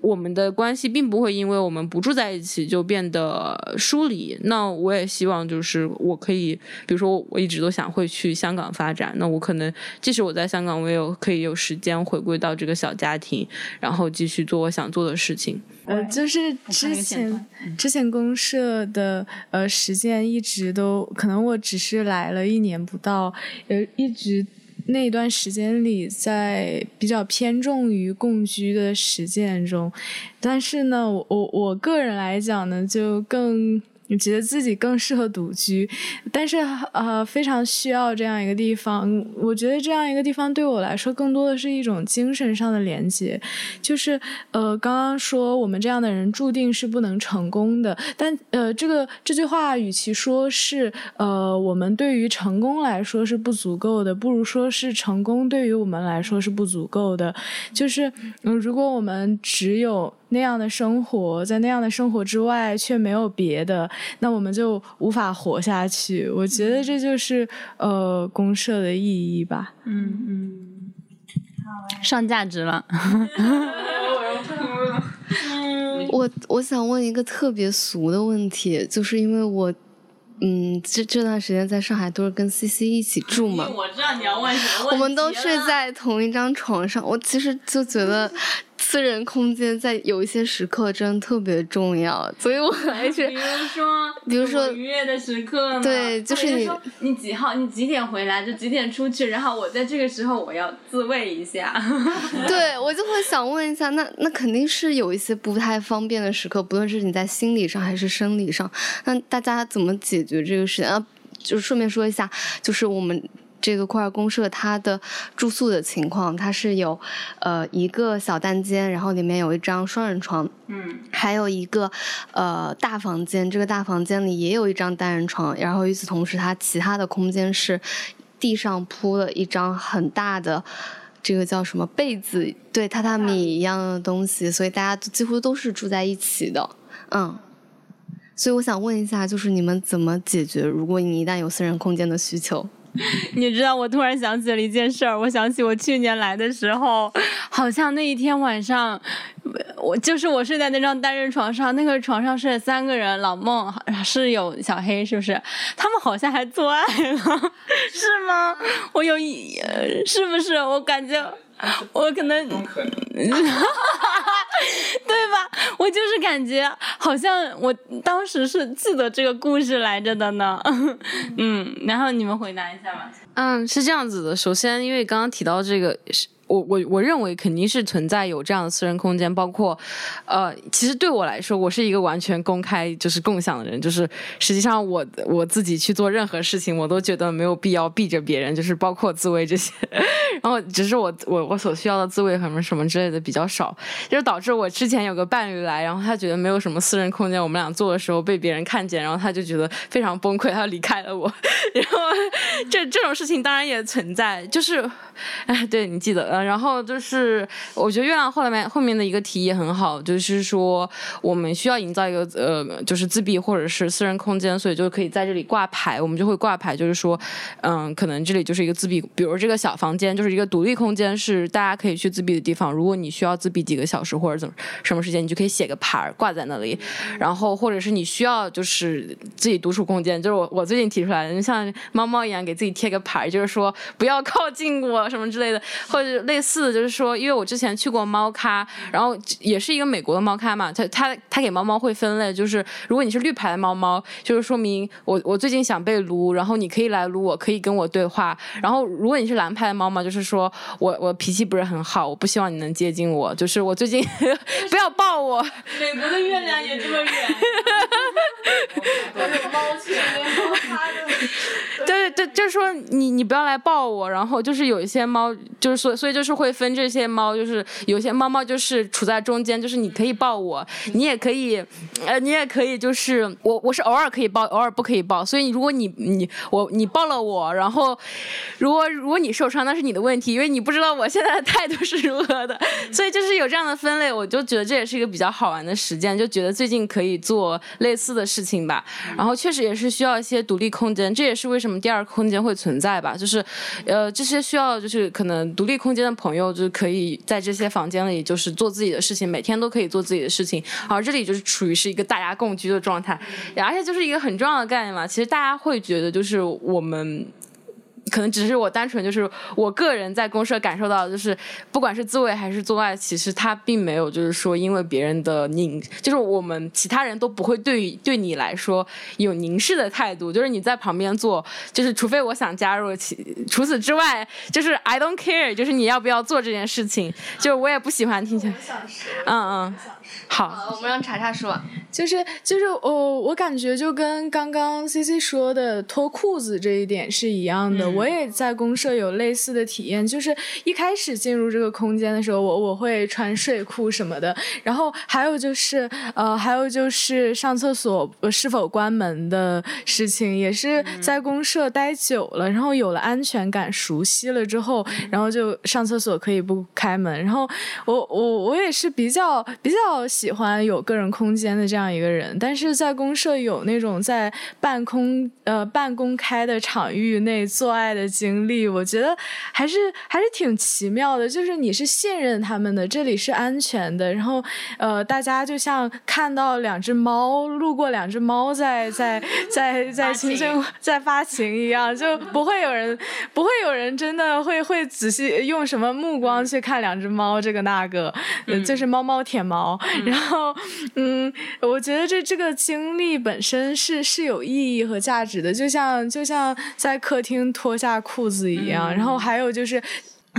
我们的关系并不会因为我们不住在一起就变得疏离。那我也希望，就是我可以，比如说，我一直都想会去香港发展。那我可能，即使我在香港，我也有可以有时间回归到这个小家庭，然后继续做我想做的事情。呃，就是之前之前公社的呃实践一直都可能我只是来了一年不到，呃，一直。那段时间里，在比较偏重于共居的实践中，但是呢，我我我个人来讲呢，就更。你觉得自己更适合独居，但是呃非常需要这样一个地方。我觉得这样一个地方对我来说，更多的是一种精神上的连接。就是呃刚刚说我们这样的人注定是不能成功的，但呃这个这句话与其说是呃我们对于成功来说是不足够的，不如说是成功对于我们来说是不足够的。就是嗯如果我们只有那样的生活，在那样的生活之外却没有别的，那我们就无法活下去。我觉得这就是呃公社的意义吧。嗯嗯，上价值了。我我想问一个特别俗的问题，就是因为我嗯这这段时间在上海都是跟 C C 一起住嘛。我知道你要问什么问题。我们都睡在同一张床上，我其实就觉得。私人空间在有一些时刻真的特别重要，所以我还 是 比如说，比如说愉悦的时刻，对，就是你你几号，你几点回来就几点出去，然后我在这个时候我要自慰一下。对，我就会想问一下，那那肯定是有一些不太方便的时刻，不论是你在心理上还是生理上，那大家怎么解决这个事情啊？就顺便说一下，就是我们。这个库尔公社它的住宿的情况，它是有，呃，一个小单间，然后里面有一张双人床，嗯，还有一个呃大房间，这个大房间里也有一张单人床，然后与此同时，它其他的空间是地上铺了一张很大的这个叫什么被子，对，榻榻米一样的东西，所以大家几乎都是住在一起的，嗯，所以我想问一下，就是你们怎么解决，如果你一旦有私人空间的需求？你知道，我突然想起了一件事儿。我想起我去年来的时候，好像那一天晚上，我就是我睡在那张单人床上，那个床上睡了三个人，老孟室友小黑，是不是？他们好像还做爱了，是吗？我有一，是不是？我感觉。我可能，对吧？我就是感觉好像我当时是记得这个故事来着的呢。嗯，然后你们回答一下吧。嗯，是这样子的。首先，因为刚刚提到这个是。我我我认为肯定是存在有这样的私人空间，包括，呃，其实对我来说，我是一个完全公开就是共享的人，就是实际上我我自己去做任何事情，我都觉得没有必要避着别人，就是包括自慰这些，然后只是我我我所需要的自慰什么什么之类的比较少，就是导致我之前有个伴侣来，然后他觉得没有什么私人空间，我们俩做的时候被别人看见，然后他就觉得非常崩溃，他离开了我，然后这这种事情当然也存在，就是，哎，对你记得。然后就是我觉得月亮后面后面的一个提议很好，就是说我们需要营造一个呃，就是自闭或者是私人空间，所以就可以在这里挂牌，我们就会挂牌，就是说，嗯，可能这里就是一个自闭，比如这个小房间就是一个独立空间，是大家可以去自闭的地方。如果你需要自闭几个小时或者怎么什么时间，你就可以写个牌挂在那里，然后或者是你需要就是自己独处空间，就是我我最近提出来的，像猫猫一样给自己贴个牌，就是说不要靠近我什么之类的，或者类似的就是说，因为我之前去过猫咖，然后也是一个美国的猫咖嘛，它它它给猫猫会分类，就是如果你是绿牌的猫猫，就是说明我我最近想被撸，然后你可以来撸我，可以跟我对话，然后如果你是蓝牌的猫猫，就是说我我脾气不是很好，我不希望你能接近我，就是我最近 不要抱我。美国的月亮也这么远。对对，就是说你你不要来抱我，然后就是有一些猫，就是所所以就是会分这些猫，就是有些猫猫就是处在中间，就是你可以抱我，你也可以，呃，你也可以就是我我是偶尔可以抱，偶尔不可以抱，所以如果你你我你抱了我，然后如果如果你受伤，那是你的问题，因为你不知道我现在的态度是如何的，所以就是有这样的分类，我就觉得这也是一个比较好玩的实践，就觉得最近可以做类似的事情吧，然后确实也是需要一些独立空间，这也是为什么第二空间会存在吧，就是呃这些需要就是可能独立空间的朋友就可以在这些房间里就是做自己的事情，每天都可以做自己的事情，而这里就是处于是一个大家共居的状态，而且就是一个很重要的概念嘛，其实大家会觉得就是我们。可能只是我单纯就是我个人在公社感受到，就是不管是自慰还是做爱，其实他并没有就是说因为别人的凝，就是我们其他人都不会对对你来说有凝视的态度，就是你在旁边做，就是除非我想加入，其除此之外就是 I don't care，就是你要不要做这件事情，就是我也不喜欢听起来，嗯嗯，好，我们让查查说，就是就是我我感觉就跟刚刚 C C 说的脱裤子这一点是一样的。我也在公社有类似的体验，就是一开始进入这个空间的时候，我我会穿睡裤什么的，然后还有就是呃，还有就是上厕所是否关门的事情，也是在公社待久了，然后有了安全感，熟悉了之后，然后就上厕所可以不开门。然后我我我也是比较比较喜欢有个人空间的这样一个人，但是在公社有那种在半空呃半公开的场域内做爱。的经历，我觉得还是还是挺奇妙的。就是你是信任他们的，这里是安全的。然后，呃，大家就像看到两只猫路过，两只猫在在 在在亲亲在发情一样，就不会有人不会有人真的会会仔细用什么目光去看两只猫这个那个，就是猫猫舔毛。然后，嗯，我觉得这这个经历本身是是有意义和价值的，就像就像在客厅脱。下裤子一样，然后还有就是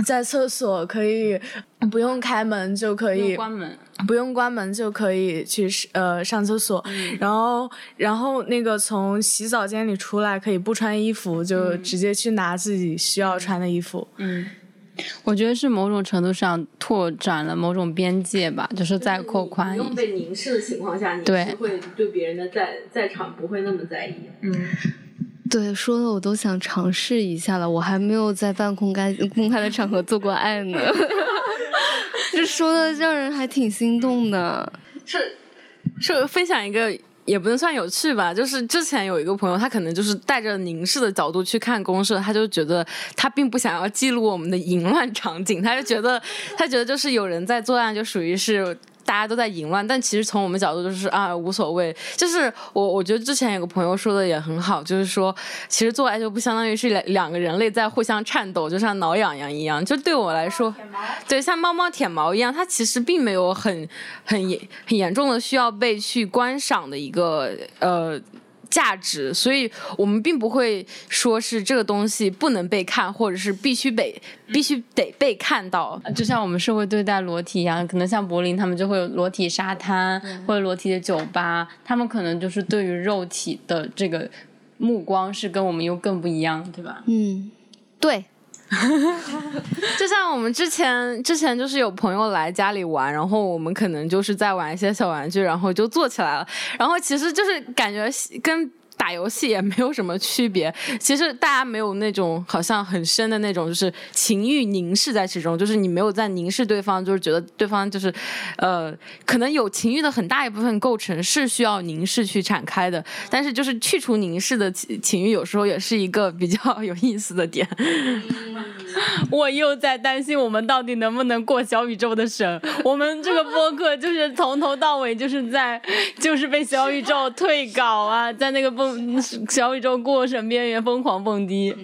在厕所可以不用开门就可以关门，不用关门就可以去呃上厕所，然后然后那个从洗澡间里出来可以不穿衣服就直接去拿自己需要穿的衣服。嗯，我觉得是某种程度上拓展了某种边界吧，就是在扩宽。不用被凝视的情况下，你是会对别人的在在场不会那么在意。嗯。对，说的我都想尝试一下了。我还没有在半公开公开的场合做过爱呢，这说的让人还挺心动的。是，是分享一个也不能算有趣吧，就是之前有一个朋友，他可能就是带着凝视的角度去看公社，他就觉得他并不想要记录我们的淫乱场景，他就觉得他觉得就是有人在作案，就属于是。大家都在淫乱，但其实从我们角度就是啊无所谓。就是我我觉得之前有个朋友说的也很好，就是说其实做爱就不相当于是两两个人类在互相颤抖，就像挠痒痒一样。就对我来说，对像猫猫舔毛一样，它其实并没有很很严很严重的需要被去观赏的一个呃。价值，所以我们并不会说是这个东西不能被看，或者是必须被必须得被看到。就像我们社会对待裸体一样，可能像柏林他们就会有裸体沙滩或者裸体的酒吧，他们可能就是对于肉体的这个目光是跟我们又更不一样，对吧？嗯，对。就像我们之前之前就是有朋友来家里玩，然后我们可能就是在玩一些小玩具，然后就坐起来了，然后其实就是感觉跟。打游戏也没有什么区别。其实大家没有那种好像很深的那种，就是情欲凝视在其中，就是你没有在凝视对方，就是觉得对方就是，呃，可能有情欲的很大一部分构成是需要凝视去展开的，但是就是去除凝视的情情欲，有时候也是一个比较 有意思的点。我又在担心我们到底能不能过小宇宙的审。我们这个播客就是从头到尾就是在就是被小宇宙退稿啊，在那个播小宇宙过审边缘疯狂蹦迪。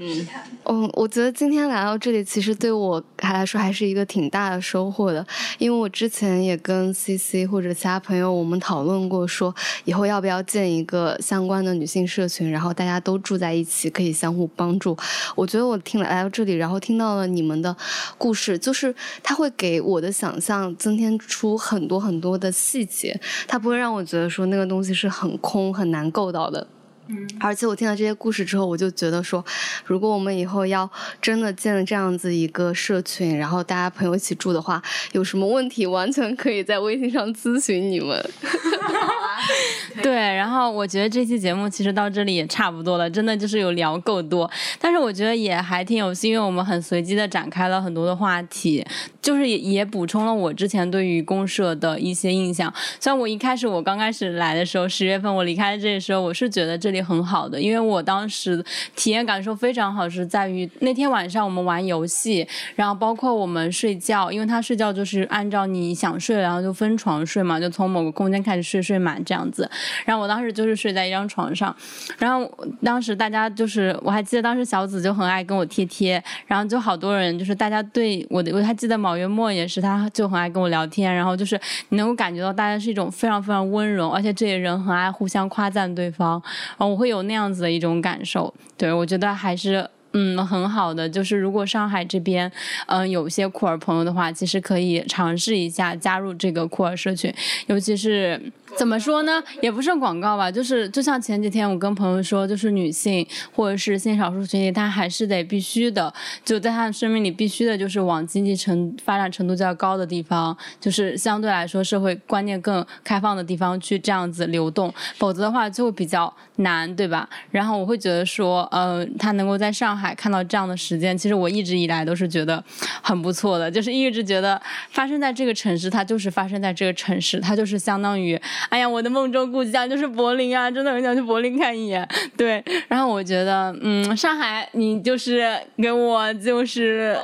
嗯，我觉得今天来到这里，其实对我还来说还是一个挺大的收获的，因为我之前也跟 CC 或者其他朋友我们讨论过，说以后要不要建一个相关的女性社群，然后大家都住在一起，可以相互帮助。我觉得我听来到这里，然后听到了你们的故事，就是它会给我的想象增添出很多很多的细节，它不会让我觉得说那个东西是很空很难够到的。嗯，而且我听了这些故事之后，我就觉得说，如果我们以后要真的建了这样子一个社群，然后大家朋友一起住的话，有什么问题完全可以在微信上咨询你们。对，然后我觉得这期节目其实到这里也差不多了，真的就是有聊够多，但是我觉得也还挺有幸，因为我们很随机的展开了很多的话题，就是也也补充了我之前对于公社的一些印象。虽然我一开始我刚开始来的时候，十月份我离开这里时候，我是觉得这里很好的，因为我当时体验感受非常好，是在于那天晚上我们玩游戏，然后包括我们睡觉，因为他睡觉就是按照你想睡，然后就分床睡嘛，就从某个空间开始睡睡满这样子。然后我当时就是睡在一张床上，然后当时大家就是我还记得当时小紫就很爱跟我贴贴，然后就好多人就是大家对我的我还记得毛月末也是，他就很爱跟我聊天，然后就是你能够感觉到大家是一种非常非常温柔，而且这些人很爱互相夸赞对方，然后我会有那样子的一种感受，对我觉得还是。嗯，很好的，就是如果上海这边，嗯，有些酷儿朋友的话，其实可以尝试一下加入这个酷儿社群，尤其是怎么说呢，也不是广告吧，就是就像前几天我跟朋友说，就是女性或者是性少数群体，她还是得必须的，就在她的生命里必须的，就是往经济程发展程度较高的地方，就是相对来说社会观念更开放的地方去这样子流动，否则的话就会比较难，对吧？然后我会觉得说，呃，她能够在上海。看到这样的时间，其实我一直以来都是觉得很不错的，就是一直觉得发生在这个城市，它就是发生在这个城市，它就是相当于，哎呀，我的梦中故乡就是柏林啊，真的很想去柏林看一眼。对，然后我觉得，嗯，上海，你就是给我就是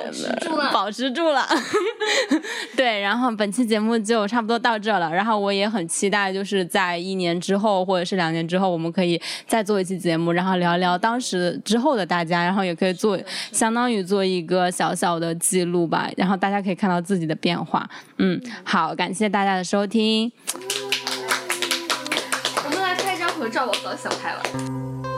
保持住了，对，然后本期节目就差不多到这了，然后我也很期待，就是在一年之后或者是两年之后，我们可以再做一期节目，然后聊聊当时之后的大家，然后。也可以做，相当于做一个小小的记录吧，然后大家可以看到自己的变化。嗯，好，感谢大家的收听。我们来拍一张合照，我和小拍了。